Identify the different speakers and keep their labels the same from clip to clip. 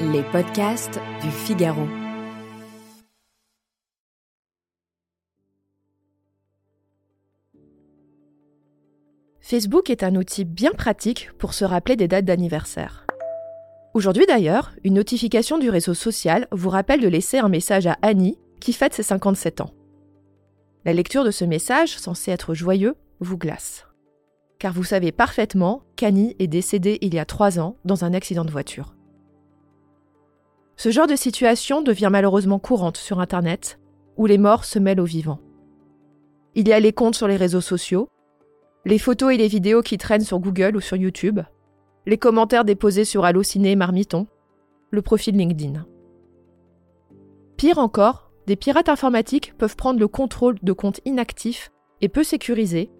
Speaker 1: Les podcasts du Figaro.
Speaker 2: Facebook est un outil bien pratique pour se rappeler des dates d'anniversaire. Aujourd'hui d'ailleurs, une notification du réseau social vous rappelle de laisser un message à Annie qui fête ses 57 ans. La lecture de ce message, censé être joyeux, vous glace. Car vous savez parfaitement qu'Annie est décédée il y a trois ans dans un accident de voiture. Ce genre de situation devient malheureusement courante sur Internet, où les morts se mêlent aux vivants. Il y a les comptes sur les réseaux sociaux, les photos et les vidéos qui traînent sur Google ou sur YouTube, les commentaires déposés sur Allociné et Marmiton, le profil LinkedIn. Pire encore, des pirates informatiques peuvent prendre le contrôle de comptes inactifs et peu sécurisés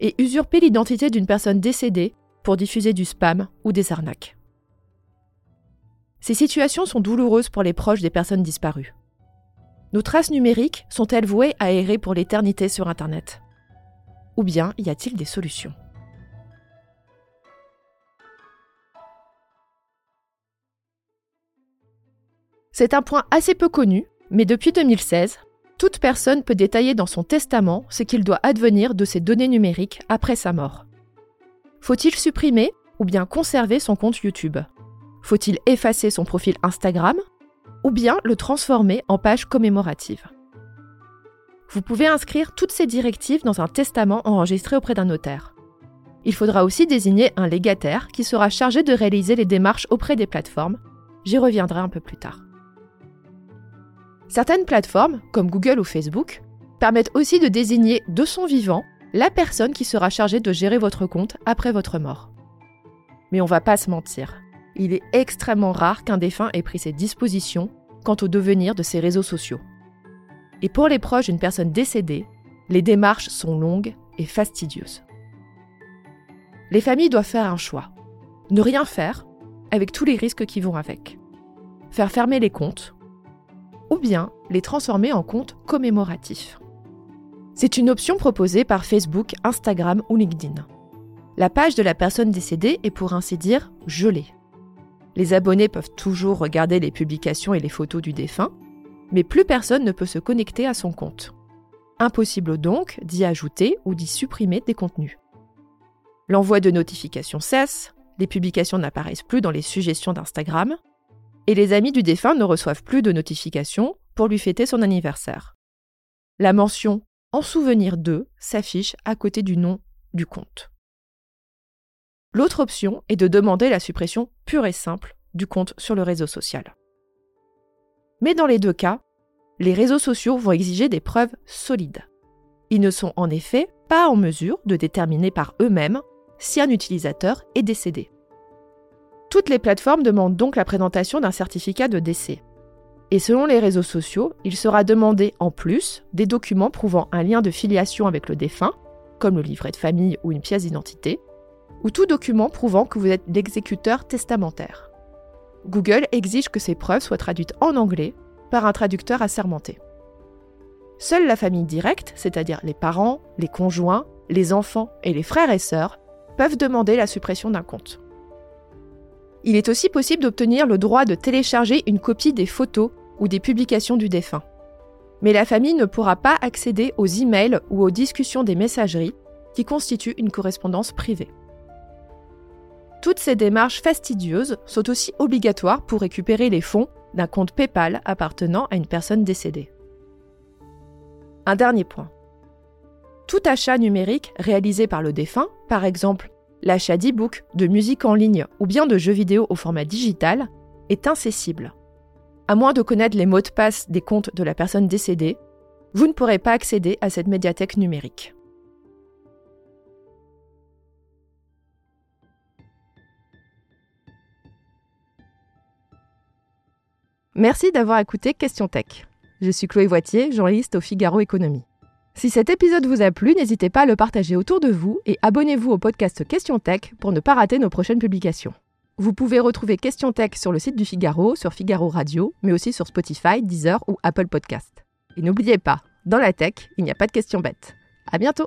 Speaker 2: et usurper l'identité d'une personne décédée pour diffuser du spam ou des arnaques. Ces situations sont douloureuses pour les proches des personnes disparues. Nos traces numériques sont-elles vouées à errer pour l'éternité sur Internet? Ou bien y a-t-il des solutions? C'est un point assez peu connu, mais depuis 2016, toute personne peut détailler dans son testament ce qu'il doit advenir de ses données numériques après sa mort. Faut-il supprimer ou bien conserver son compte YouTube? Faut-il effacer son profil Instagram ou bien le transformer en page commémorative? Vous pouvez inscrire toutes ces directives dans un testament enregistré auprès d'un notaire. Il faudra aussi désigner un légataire qui sera chargé de réaliser les démarches auprès des plateformes. J'y reviendrai un peu plus tard. Certaines plateformes, comme Google ou Facebook, permettent aussi de désigner de son vivant la personne qui sera chargée de gérer votre compte après votre mort. Mais on va pas se mentir, il est extrêmement rare qu'un défunt ait pris ses dispositions quant au devenir de ses réseaux sociaux. Et pour les proches d'une personne décédée, les démarches sont longues et fastidieuses. Les familles doivent faire un choix. Ne rien faire, avec tous les risques qui vont avec. Faire fermer les comptes, ou bien les transformer en comptes commémoratifs. C'est une option proposée par Facebook, Instagram ou LinkedIn. La page de la personne décédée est pour ainsi dire gelée. Les abonnés peuvent toujours regarder les publications et les photos du défunt, mais plus personne ne peut se connecter à son compte. Impossible donc d'y ajouter ou d'y supprimer des contenus. L'envoi de notifications cesse, les publications n'apparaissent plus dans les suggestions d'Instagram, et les amis du défunt ne reçoivent plus de notifications pour lui fêter son anniversaire. La mention en souvenir d'eux s'affiche à côté du nom du compte. L'autre option est de demander la suppression pure et simple du compte sur le réseau social. Mais dans les deux cas, les réseaux sociaux vont exiger des preuves solides. Ils ne sont en effet pas en mesure de déterminer par eux-mêmes si un utilisateur est décédé. Toutes les plateformes demandent donc la présentation d'un certificat de décès. Et selon les réseaux sociaux, il sera demandé en plus des documents prouvant un lien de filiation avec le défunt, comme le livret de famille ou une pièce d'identité, ou tout document prouvant que vous êtes l'exécuteur testamentaire. Google exige que ces preuves soient traduites en anglais par un traducteur assermenté. Seule la famille directe, c'est-à-dire les parents, les conjoints, les enfants et les frères et sœurs, peuvent demander la suppression d'un compte. Il est aussi possible d'obtenir le droit de télécharger une copie des photos ou des publications du défunt. Mais la famille ne pourra pas accéder aux emails ou aux discussions des messageries qui constituent une correspondance privée. Toutes ces démarches fastidieuses sont aussi obligatoires pour récupérer les fonds d'un compte PayPal appartenant à une personne décédée. Un dernier point. Tout achat numérique réalisé par le défunt, par exemple l'achat d'e-books, de musique en ligne ou bien de jeux vidéo au format digital, est incessible. À moins de connaître les mots de passe des comptes de la personne décédée, vous ne pourrez pas accéder à cette médiathèque numérique. Merci d'avoir écouté Question Tech. Je suis Chloé Voitier, journaliste au Figaro Économie. Si cet épisode vous a plu, n'hésitez pas à le partager autour de vous et abonnez-vous au podcast Question Tech pour ne pas rater nos prochaines publications. Vous pouvez retrouver Question Tech sur le site du Figaro, sur Figaro Radio, mais aussi sur Spotify, Deezer ou Apple Podcast. Et n'oubliez pas, dans la tech, il n'y a pas de questions bêtes. À bientôt!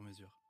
Speaker 3: sur mesure.